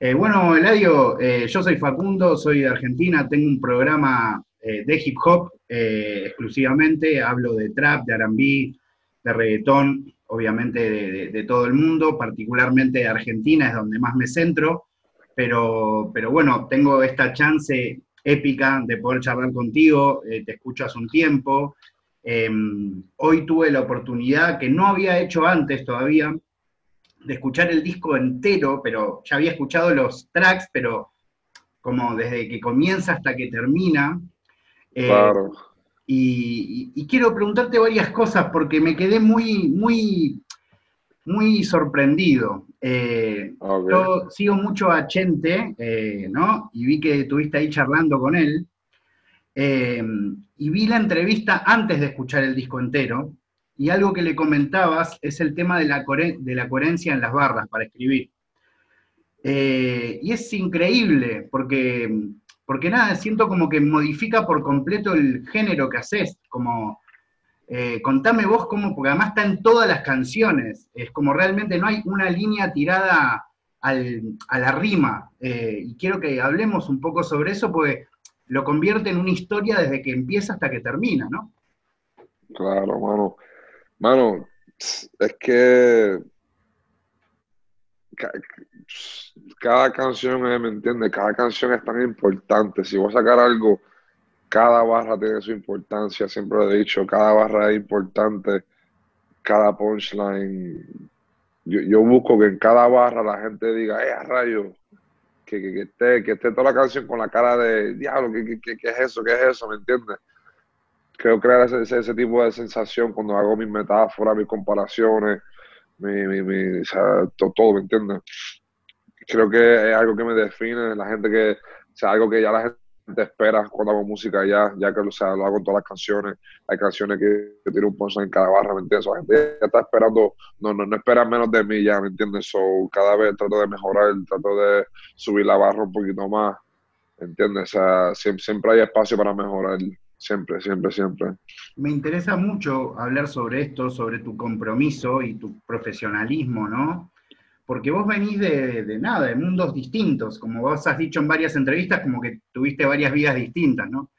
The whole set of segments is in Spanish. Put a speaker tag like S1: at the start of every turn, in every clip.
S1: Eh, bueno, Eladio, eh, yo soy Facundo, soy de Argentina, tengo un programa eh, de hip hop exclusivamente, hablo de trap, de RB, de reggaetón, obviamente de, todo el mundo, particularmente de Argentina es donde más me centro, pero, pero bueno, tengo esta chance épica de poder charlar contigo, te escucho hace un tiempo, em, hoy tuve la oportunidad que no había hecho antes todavía, de escuchar el disco entero, pero ya había escuchado los tracks, pero como desde que comienza hasta que termina.
S2: Eh, claro.
S1: Y, quiero preguntarte varias cosas porque me quedé muy, muy, muy sorprendido. Eh, yo sigo mucho a Chente, eh, ¿no? Y vi que estuviste ahí charlando con él. y vi la entrevista antes de escuchar el disco entero. Y algo que le comentabas es el tema de la, coherencia en las barras para escribir. Eh, y es increíble, porque, porque nada, siento como que modifica por completo el género que haces, como, eh, contame vos cómo, porque además está en todas las canciones, es como realmente no hay una línea tirada a la rima, eh, y quiero que hablemos un poco sobre eso, porque lo convierte en una historia desde que empieza hasta que termina, ¿no?
S2: Claro, mano. Mano, es que cada canción, eh, ¿me entiendes? Cada canción es tan importante. Si voy a sacar algo, cada barra tiene su importancia, siempre lo he dicho, cada barra es importante, cada punchline. Yo, busco que en cada barra la gente diga, eh, rayo, que, que, esté, que esté toda la canción con la cara de diablo, ¿qué, qué, qué es eso? ¿Qué es eso? ¿Me entiendes? Creo crear ese, tipo de sensación cuando hago mis metáforas, mis comparaciones, mi, mi, mi o sea, todo, ¿me entiendes? Creo que es algo que me define, la gente que, o sea, algo que ya la gente espera cuando hago música ya, ya que lo hago en todas las canciones, hay canciones que, que tienen un punch en cada barra, ¿me entiendes? La gente ya está esperando, no, no, no espera menos de mí ya, ¿me entiendes? So, cada vez trato de mejorar, trato de subir la barra un poquito más, ¿me entiendes? O sea, siempre hay espacio para mejorar. Siempre, siempre, siempre.
S1: Me interesa mucho hablar sobre esto, sobre tu compromiso y tu profesionalismo, ¿no? Porque vos venís de, nada, de mundos distintos, como vos has dicho en varias entrevistas, como que tuviste varias vidas distintas, ¿no?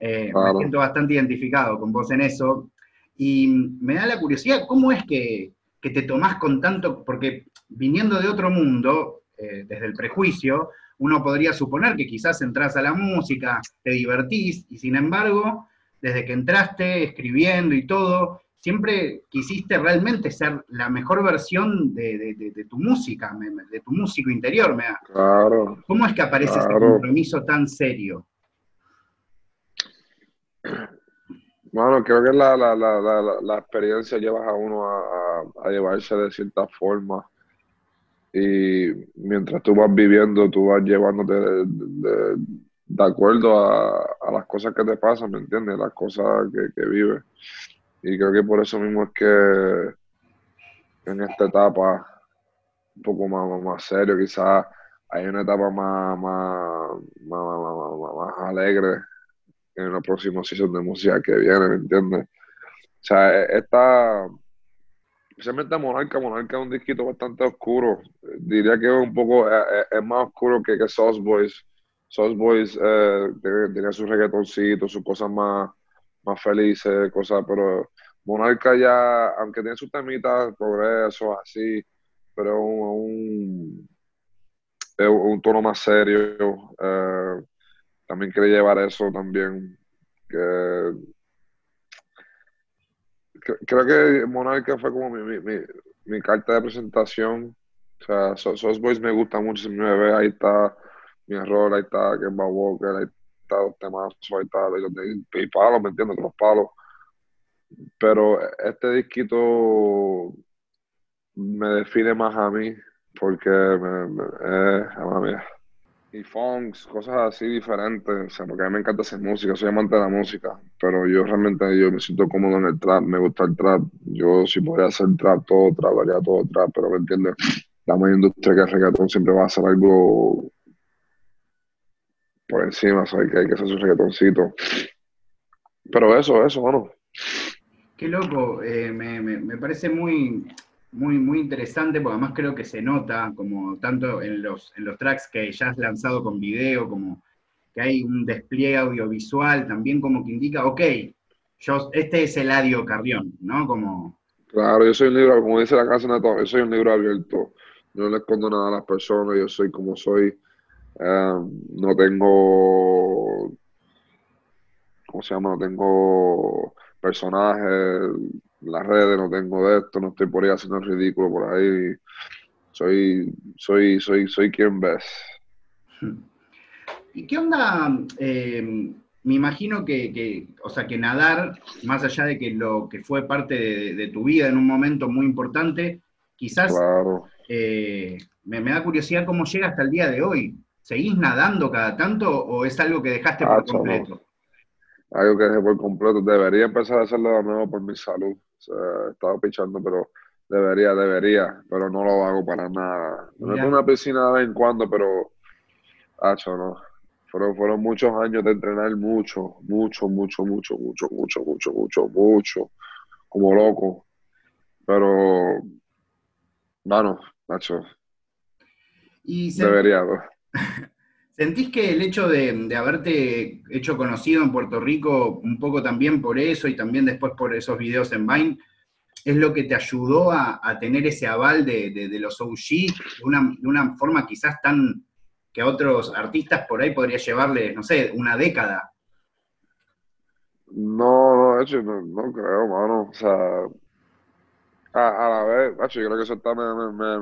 S1: Eh, me siento bastante identificado con vos en eso. Y me da la curiosidad, ¿cómo es que, te tomás con tanto, porque viniendo de otro mundo, eh, desde el prejuicio, uno podría suponer que quizás entras a la música, te divertís, y sin embargo, desde que entraste escribiendo y todo, siempre quisiste realmente ser la mejor versión de, tu música, de tu músico interior. Me
S2: Claro.
S1: ¿Cómo es que aparece ese compromiso tan serio?
S2: Bueno, creo que la, la, experiencia lleva a uno a, llevarse de cierta forma y mientras tú vas viviendo, tú vas llevándote de, acuerdo a, las cosas que te pasan, ¿me entiendes? Las cosas que, que vives. Y creo que por eso mismo es que en esta etapa, un poco más, más serio, quizás hay una etapa más, más, más, más, alegre en los próximos season de música que viene, ¿me entiendes? O sea, e, esta especialmente Monarca, Monarca es un disquito bastante oscuro. Diría que es un poco, eh, eh, es, más oscuro que, que Sauce Boys. Sauce Boys eh, tiene, su reggaetoncito, sus cosas más, más felices, cosas, pero Monarca ya, aunque tiene sus temitas, progreso, así, pero es un, un, tono más serio. Eh, también quiere llevar eso también, creo que Monarca fue como mi, mi, carta de presentación. O sea, Sos Boys me gusta mucho, si me ve, ahí está mi error, ahí está Kemba Walker, ahí está los temas, ahí está los y palos, ¿me entiendes? Los palos. Pero este disquito me define más a mí, porque me, me y funks, cosas así diferentes, o sea, porque a mí me encanta hacer música, soy amante de la música, pero yo realmente yo me siento cómodo en el trap, me gusta el trap, yo si podría hacer trap, todo trap, haría todo trap, pero me entiendes, la mayor industria que es reggaetón siempre va a hacer algo por encima, ¿sabes? Que hay que hacer su reggaetoncito. Pero eso, eso, bueno.
S1: Qué loco, eh, me, me, me, parece muy, muy, muy interesante, porque además creo que se nota, como tanto en los, en los tracks que ya has lanzado con video, como que hay un despliegue audiovisual, también como que indica, ok, yo, este es el Eladio Carrión, ¿no? Como...
S2: Claro, yo soy un libro, como dice la casa de yo soy un libro abierto. No le escondo nada a las personas, yo soy como soy. Eh, no tengo, ¿cómo se llama? No tengo personajes, las redes, no tengo de esto, no estoy por ahí haciendo el ridículo por ahí. Soy, soy, soy, soy quien ves.
S1: ¿Y qué onda? Eh, me imagino que, o sea, que nadar, más allá de que lo que fue parte de, tu vida en un momento muy importante, quizás eh, me, da curiosidad cómo llega hasta el día de hoy. ¿Seguís nadando cada tanto o es algo que dejaste por completo?
S2: Algo que dejé por completo. Debería empezar a hacerlo de nuevo por mi salud. O estaba pichando, pero debería, debería, pero no lo hago para nada. Me meto una piscina de vez en cuando, pero, hacho, no. Fueron, fueron muchos años de entrenar mucho, mucho, mucho, mucho, mucho, mucho, mucho, mucho, mucho, como loco. Pero, bueno, Nacho, y debería.
S1: ¿Sentís que el hecho de, haberte hecho conocido en Puerto Rico, un poco también por eso y también después por esos videos en Vine, es lo que te ayudó a, tener ese aval de, los OG de una, de una, forma quizás tan que a otros artistas por ahí podría llevarle, no sé, una década?
S2: No, no, hecho, no, no creo, mano. O sea, a, la vez, hecho, yo creo que eso está me, me,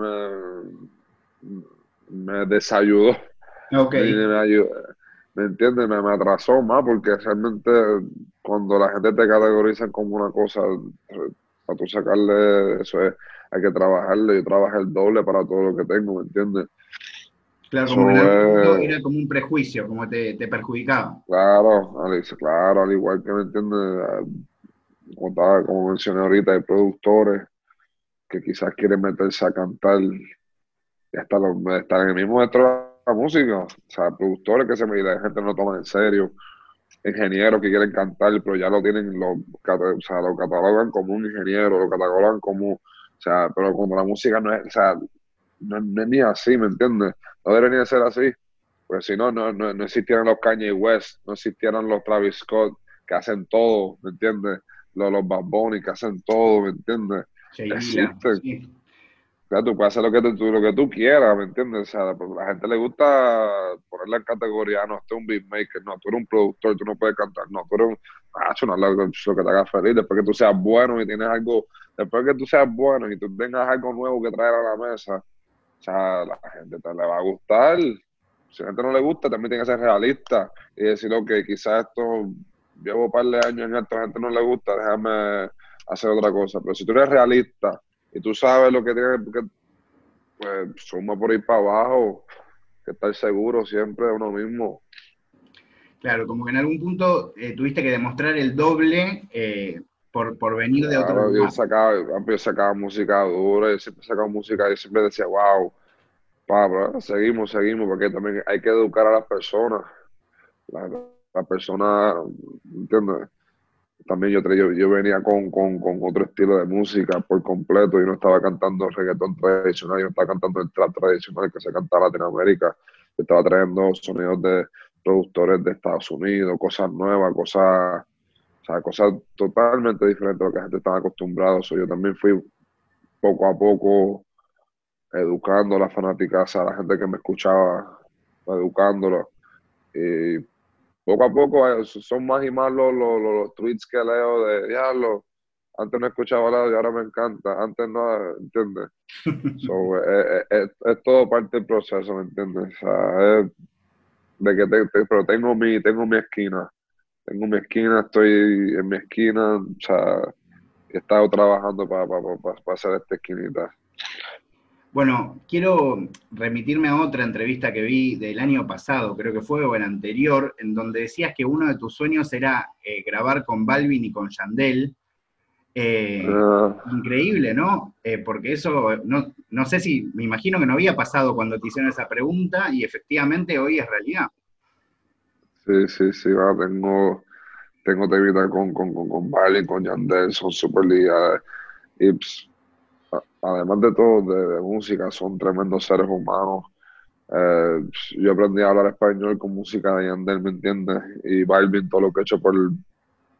S2: me, me desayudó
S1: Ok.
S2: Me, entiendes? Me, me, atrasó más porque realmente cuando la gente te categoriza como una cosa, para tú sacarle eso es, hay que trabajarle. Yo trabajé el doble para todo lo que tengo, ¿me entiendes?
S1: Claro, como era como un prejuicio, como te, te perjudicaba.
S2: Claro, claro, al igual que me entiendes, como, como mencioné ahorita, hay productores que quizás quieren meterse a cantar y hasta los, estar en el mismo metro la música. O sea, productores que se me la gente no lo toma en serio. Ingenieros que quieren cantar, pero ya lo tienen, lo, o sea, lo catalogan como un ingeniero, lo catalogan como, o sea, pero como la música no es, o sea, no, es ni así, ¿me entiendes? No debería ser así. Pues si no, no, no, existieran los Kanye West, no existieran los Travis Scott, que hacen todo, ¿me entiendes? Los, los Bad Bunny, que hacen todo, ¿me entiendes? Existen tú puedes hacer lo que tú, lo que tú quieras, ¿me entiendes? O sea, a la gente le gusta ponerle en categoría, no, este es un beatmaker, no, tú eres un productor, tú no puedes cantar, no, tú eres un, ah, no, lo, lo que te haga feliz, después que tú seas bueno y tienes algo, después que tú seas bueno y tú tengas algo nuevo que traer a la mesa, o sea, la gente te le va a gustar, si a la gente no le gusta, también tiene que ser realista y decir, ok, quizás esto, llevo un par de años en esto, a la gente no le gusta, déjame hacer otra cosa, pero si tú eres realista, y tú sabes lo que tienes que, pues, suma por ir para abajo, que estar seguro siempre de uno mismo.
S1: Claro, como que en algún punto eh, tuviste que demostrar el doble eh, por, por, venir de otro.
S2: Yo sacaba, yo sacaba música dura, yo siempre sacaba música, y siempre decía, wow, pa, seguimos, seguimos, porque también hay que educar a las personas. La, la persona, ¿entiendes? También yo, yo, venía con, otro estilo de música por completo. Yo no estaba cantando reggaetón tradicional, yo no estaba cantando el trap tradicional que se canta en Latinoamérica. Yo estaba trayendo sonidos de productores de Estados Unidos, cosas nuevas, cosas, cosas totalmente diferentes a lo que la gente estaba acostumbrada. yo también fui poco a poco educando a la fanática, a la gente que me escuchaba, educándola. Y poco a poco eh, son más y más los, los, tweets que leo de diablo. Antes no escuchaba nada y ahora me encanta. Antes no, ¿entiendes? so, eh, eh, es, todo parte del proceso, ¿me entiendes? O sea, de que te, pero tengo mi, tengo mi esquina. Tengo mi esquina, estoy en mi esquina, o sea, he estado trabajando para hacer esta esquinita.
S1: Bueno, quiero remitirme a otra entrevista que vi del año pasado, creo que fue, o el anterior, en donde decías que uno de tus sueños era eh, grabar con Balvin y con Yandel. Eh, ah. Increíble, ¿no? Eh, porque eso, no, no sé si, me imagino que no había pasado cuando te hicieron esa pregunta y efectivamente hoy es realidad.
S2: Sí, sí, sí, tengo, tengo con, con, con, con Balvin, con Yandel, son ligadas. Y pues, además de todo, de, música, son tremendos seres humanos. Eh, yo aprendí a hablar español con música de Yandel, ¿me entiendes? Y Balvin, todo lo que he hecho por,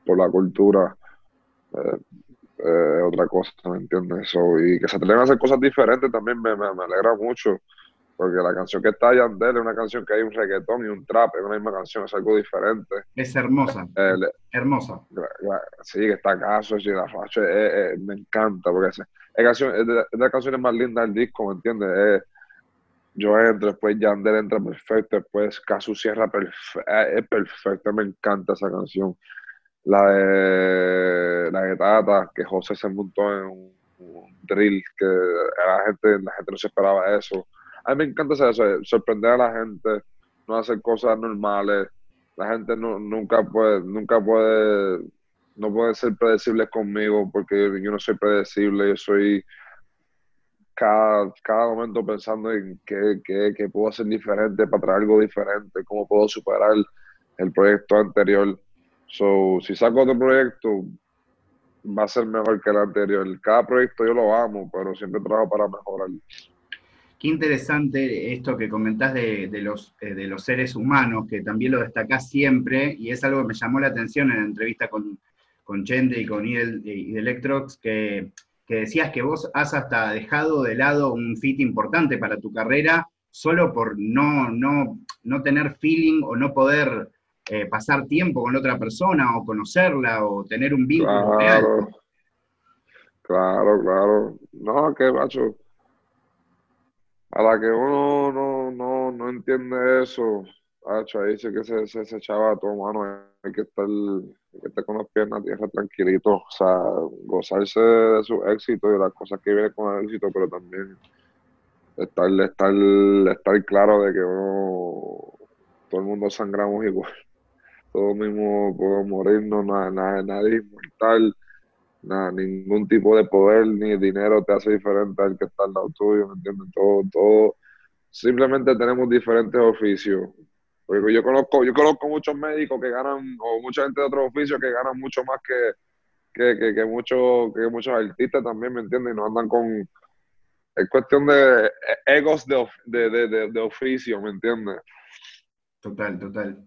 S2: por la cultura, eh, eh, otra cosa, ¿me entiendes? y que se atreven a hacer cosas diferentes también me alegra mucho. Porque la canción que está Yandel es una canción que hay un reggaetón y un trap, es una misma canción, es algo diferente.
S1: Es hermosa.
S2: Eh,
S1: hermosa.
S2: Sí, que está caso, facha, eh, eh, me encanta, porque es, es, canción, es, de, las canciones más lindas del disco, ¿me entiendes? yo entro, después Yandel entra perfecto, después Casu cierra perfecto, es perfecto, me encanta esa canción. La de la de Tata, que José se montó en un, un drill, que la gente, la gente no se esperaba eso a mí me encanta hacer eso, sorprender a la gente, no hacer cosas normales. La gente no, nunca puede, nunca puede, no puede ser predecible conmigo porque yo no soy predecible, yo soy cada, cada momento pensando en qué, qué, qué puedo hacer diferente para traer algo diferente, cómo puedo superar el proyecto anterior. So, si saco otro proyecto, va a ser mejor que el anterior. Cada proyecto yo lo amo, pero siempre trabajo para mejorar.
S1: Qué interesante esto que comentás de, los, eh, de los seres humanos, que también lo destacás siempre, y es algo que me llamó la atención en la entrevista con, con Chende y con Idel, y Electrox, que, decías que vos has hasta dejado de lado un fit importante para tu carrera solo por no, no, no tener feeling o no poder eh, pasar tiempo con otra persona o conocerla o tener un vínculo
S2: claro, Claro, claro. No, qué macho a la que uno no, no, no entiende eso, ahí sí que se, se, echaba a todo mano, hay que estar, hay que estar con las piernas tierra tranquilito, o sea, gozarse de su éxito y las cosas que vienen con el éxito, pero también estar, estar, estar claro de que uno, todo el mundo sangramos igual, todos mismo podemos morirnos, nada, nadie es inmortal nada, ningún tipo de poder ni dinero te hace diferente al que está al lado tuyo, ¿me entiendes? Todo, todo, simplemente tenemos diferentes oficios. Porque yo conozco, yo conozco muchos médicos que ganan, o mucha gente de otros oficios que ganan mucho más que, que, que, que, muchos, que muchos artistas también, ¿me entiendes? Y no andan con, es cuestión de egos de, de, de, de oficio, ¿me entiendes?
S1: Total, total.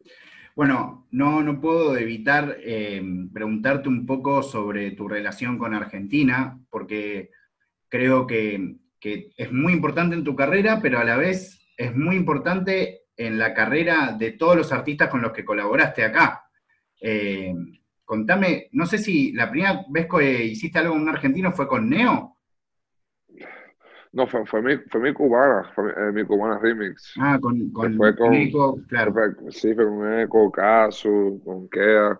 S1: Bueno, no, no puedo evitar eh, preguntarte un poco sobre tu relación con Argentina, porque creo que, es muy importante en tu carrera, pero a la vez es muy importante en la carrera de todos los artistas con los que colaboraste acá. Eh, contame, no sé si la primera vez que hiciste algo con un argentino fue con Neo.
S2: No, fue, fue, mi, fue mi cubana, fue mi, eh, mi cubana remix.
S1: Ah, con, con,
S2: fue con
S1: Eco, claro.
S2: sí, fue con Eco, Casu, con Kea.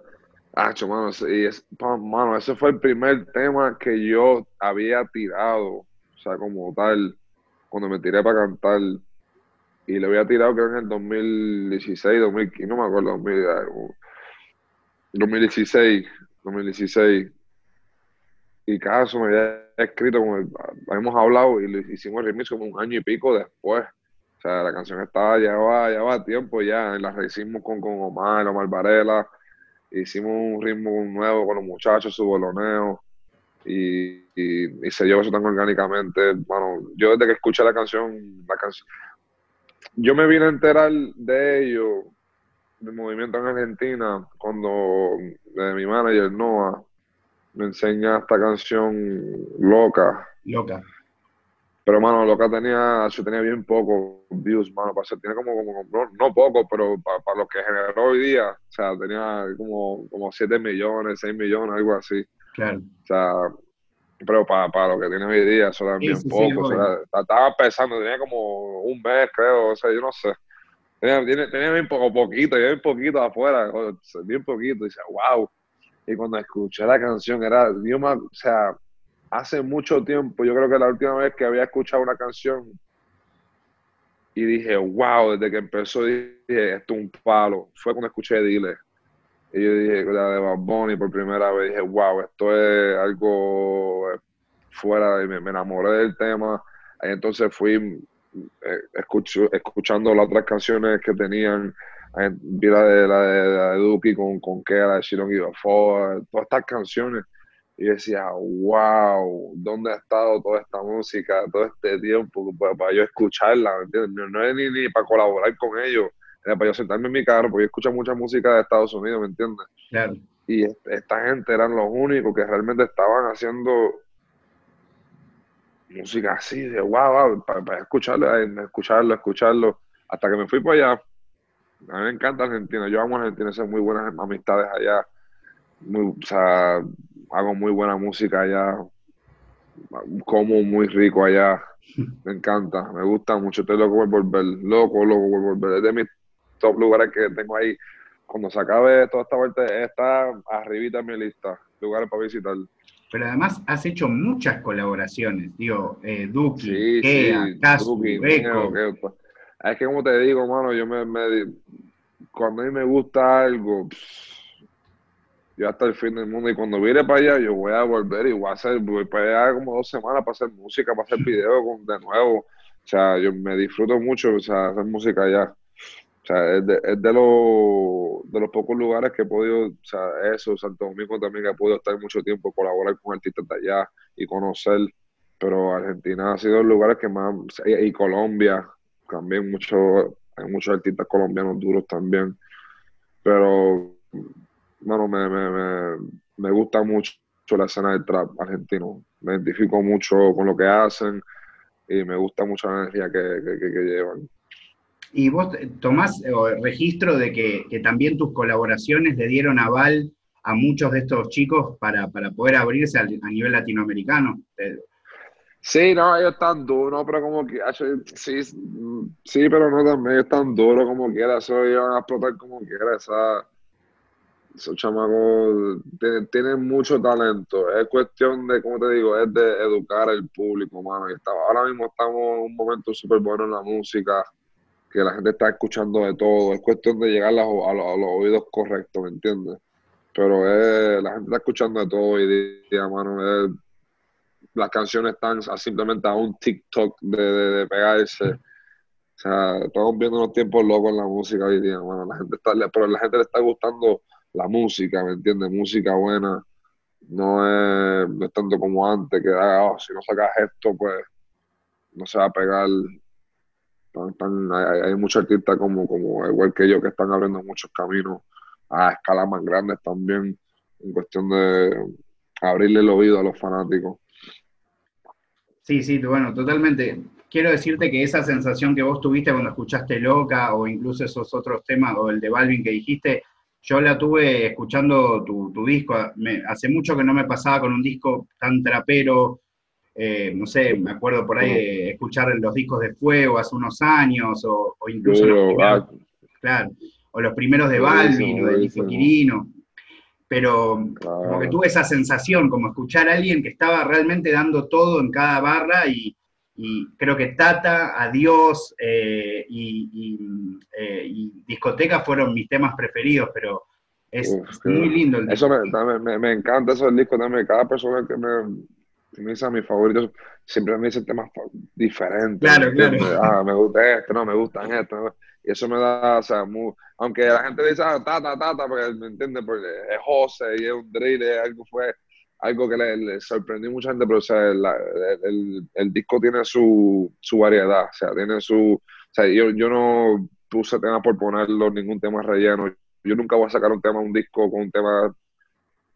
S2: Ah, mano, y es, mano, ese fue el primer tema que yo había tirado, o sea, como tal, cuando me tiré para cantar. Y lo había tirado creo en el 2016, 2015, no me acuerdo, 2016, 2016 y Caso me había escrito, como habíamos hablado y lo hicimos el remix como un año y pico después. O sea, la canción estaba, llevaba, llevaba tiempo ya, la hicimos con, con Omar, Omar Varela, hicimos un ritmo nuevo con los muchachos, su boloneo, y, y, se llevó eso tan orgánicamente. Bueno, yo desde que escuché la canción, la canción, yo me vine a enterar de ello, del movimiento en Argentina, cuando de mi manager Noah me enseña esta canción Loca.
S1: Loca.
S2: Pero, mano, Loca tenía, yo tenía bien poco views, mano, para ser, tiene como, como no, poco, pero para, lo que generó hoy día, o sea, tenía como, como 7 millones, 6 millones, algo así.
S1: Claro.
S2: O sea, pero para, para lo que tiene hoy día, eso era bien poco. o sea, estaba pensando, tenía como un mes, creo, o sea, yo no sé. Tenía, tenía, bien poco, poquito, bien poquito afuera, bien poquito, y dice, wow y cuando escuché la canción era, o sea, hace mucho tiempo, yo creo que la última vez que había escuchado una canción y dije, wow, desde que empezó dije, esto es un palo, fue cuando escuché Dile. Y yo dije, la de Bad Bunny por primera vez, dije, wow, esto es algo fuera, de me, me enamoré del tema. Ahí entonces fui eh, escuchando las otras canciones que tenían vi la de, la de, la de Duki con, con Kea, la de Shilong y todas estas canciones. Y decía, wow, ¿dónde ha estado toda esta música todo este tiempo para, yo escucharla? ¿me entiendes? No, es ni, ni para colaborar con ellos, era para yo sentarme en mi carro, porque yo escucho mucha música de Estados Unidos, ¿me entiendes?
S1: Claro.
S2: Y esta gente eran los únicos que realmente estaban haciendo música así, de wow, wow para, escucharlo, escucharlo, escucharlo, hasta que me fui para allá. A mí me encanta Argentina, yo amo Argentina, son muy buenas amistades allá, muy, o sea, hago muy buena música allá, como muy rico allá, me encanta, me gusta mucho, estoy loco por volver, loco, loco por volver, es de mis top lugares que tengo ahí, cuando se acabe toda esta vuelta, está arribita en mi lista, lugares para visitar.
S1: Pero además has hecho muchas colaboraciones, digo, eh, Duki, Kea,
S2: pues, Es que como te digo, mano, yo me, cuando a mí me gusta algo, yo hasta el fin del mundo, y cuando viene para allá, yo voy a volver y voy a hacer, voy para allá como dos semanas para hacer música, para hacer videos de nuevo, o sea, yo me disfruto mucho, o sea, hacer música allá. O sea, es de, es de, de los pocos lugares que he podido, o sea, eso, Santo Domingo también que he podido estar mucho tiempo, colaborar con artistas de allá y conocer, pero Argentina ha sido el lugar que más, y, Colombia, también mucho, hay muchos artistas colombianos duros también, pero, bueno, me, me, me, me gusta mucho la escena del trap argentino, me identifico mucho con lo que hacen y me gusta mucho la energía que, que, que llevan.
S1: Y vos tomás eh, registro de que, también tus colaboraciones le dieron aval a muchos de estos chicos para, poder abrirse a, nivel latinoamericano.
S2: Sí, no, ellos están duros, pero como que, sí, sí, pero no también están duros como quiera, eso iban a explotar como quiera, esa, esos chamacos tienen, mucho talento, es cuestión de, como te digo, es de educar al público, mano, y ahora mismo estamos en un momento súper bueno en la música, que la gente está escuchando de todo. Es cuestión de llegar a, los, oídos correctos, ¿me entiendes? Pero la gente está escuchando de todo hoy día, mano. Las canciones están simplemente a un TikTok de, pegarse. O sea, estamos viendo unos tiempos locos en la música hoy día, mano. La gente está, pero la gente le está gustando la música, ¿me entiendes? Música buena. No es, no tanto como antes, que ah, oh, si no sacas esto, pues no se va a pegar hay, muchos artistas como, como igual que yo que están abriendo muchos caminos a escalas más grandes también, en cuestión de abrirle el oído a los fanáticos.
S1: Sí, sí, bueno, totalmente. Quiero decirte que esa sensación que vos tuviste cuando escuchaste Loca o incluso esos otros temas o el de Balvin que dijiste, yo la tuve escuchando tu, disco. hace mucho que no me pasaba con un disco tan trapero, eh, no sé, me acuerdo por ahí de escuchar los discos de Fuego hace unos años, o, incluso los primeros, claro, o los primeros de Balvin o de Quirino. Pero como que tuve esa sensación, como escuchar a alguien que estaba realmente dando todo en cada barra y, creo que Tata, Adiós eh, eh, y, Discoteca fueron mis temas preferidos, pero es muy lindo el
S2: disco. Eso me, me, encanta eso del disco también. Cada persona que me, me dice a mis favoritos, siempre me dicen temas diferentes.
S1: Claro, claro.
S2: Ah, me gusta esto, no, me gustan esto. Y eso me da, o sea, muy, aunque la gente dice, ah, tata, tata, porque me entiende, porque es José y es un drill, algo fue, algo que le, sorprendió a mucha gente, pero o sea, el, el, disco tiene su, su variedad, o sea, tiene su, o sea, yo, yo no puse temas por ponerlo, ningún tema relleno. Yo nunca voy a sacar un tema, un disco con un tema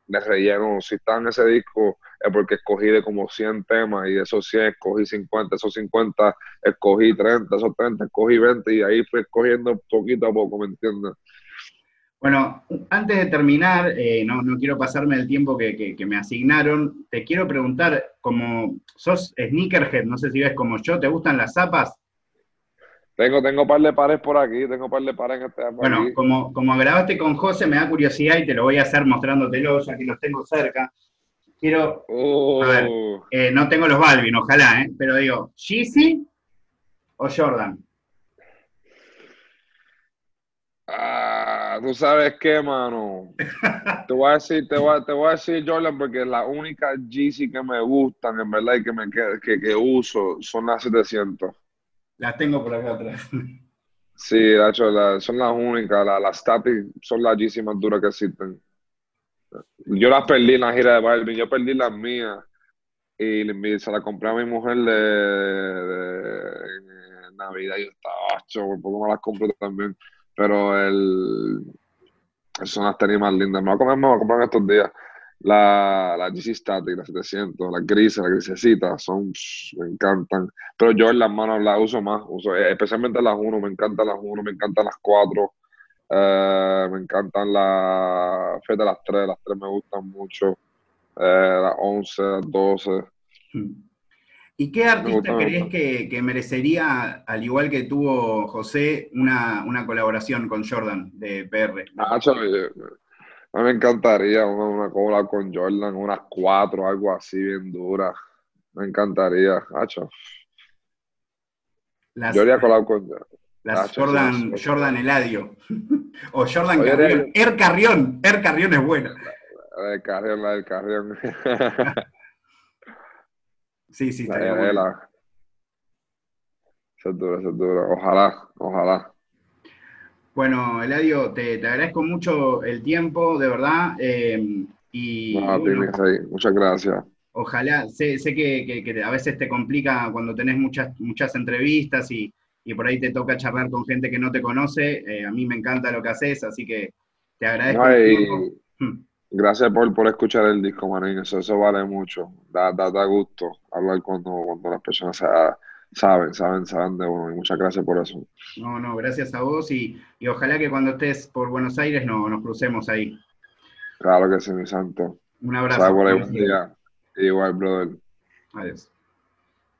S2: de relleno. Si está en ese disco es porque escogí de como 100 temas y de esos 100 escogí 50, esos 50 escogí 30, esos 30 escogí 20 y ahí fui escogiendo poquito a poco, ¿me entiendes?
S1: Bueno, antes de terminar, eh, no, no, quiero pasarme el tiempo que, que, me asignaron, te quiero preguntar, como sos sneakerhead, no sé si ves como yo, ¿te gustan las zapas?
S2: Tengo, tengo par de pares por aquí, tengo par de pares en este
S1: Bueno, como, como grabaste con José, me da curiosidad y te lo voy a hacer mostrándotelos, aquí los tengo cerca. Quiero. A ver, oh. eh, no tengo los Balvin, ojalá, ¿eh? Pero digo, ¿Yeezy o Jordan?
S2: Ah, tú sabes qué, mano. te voy a decir, te voy a, te voy a decir Jordan porque la única Yeezy que me gustan, en verdad, y que me que, que uso son las 700.
S1: Las tengo por acá atrás.
S2: Sí, de hecho, son las únicas. Las la Static son las más duras que existen. Yo las perdí en la gira de Balvin, yo perdí las mías y se la compré a mi mujer de, Navidad y yo estaba ocho, por poco me las compré también. Pero el, son las tenis más lindas. Me voy a comer, me voy a comprar en estos días. La, la GC Static, la 700, las grises, las grisecitas, son, me encantan. Pero yo en las manos las uso más, uso, eh, especialmente las 1, me encantan las 1, me encantan las 4, eh, me encantan las, fíjate, las 3, las 3 me gustan mucho, eh, las 11, las 12.
S1: ¿Y qué artista crees que, merecería, al igual que tuvo José, una, una colaboración con Jordan de PR?
S2: Ah, a mí me encantaría una, una cola con Jordan, unas cuatro, algo así bien dura. Me encantaría, hacho. Yo haría colado con
S1: las Jordan, Jordan Eladio. o Jordan Carrión. Er Carrión. Er Carrión es buena.
S2: La del Carrión, la del Carrión.
S1: sí, sí,
S2: está bien. Eso es duro, eso es duro. Ojalá, ojalá.
S1: Bueno, Eladio, te, agradezco mucho el tiempo, de verdad. Eh, y,
S2: muchas gracias.
S1: Ojalá, sé, que, a veces te complica cuando tenés muchas, muchas entrevistas y, por ahí te toca charlar con gente que no te conoce. Eh, a mí me encanta lo que haces, así que te agradezco.
S2: Hmm. Gracias por, por escuchar el disco, Marín. Eso, eso vale mucho. Da, da, da gusto hablar cuando, cuando las personas se saben, saben, saben de uno. Y muchas gracias por eso.
S1: No, no, gracias a vos y, ojalá que cuando estés por Buenos Aires no, nos crucemos ahí.
S2: Claro que sí, mi santo.
S1: Un abrazo.
S2: Igual, brother.
S1: Adiós.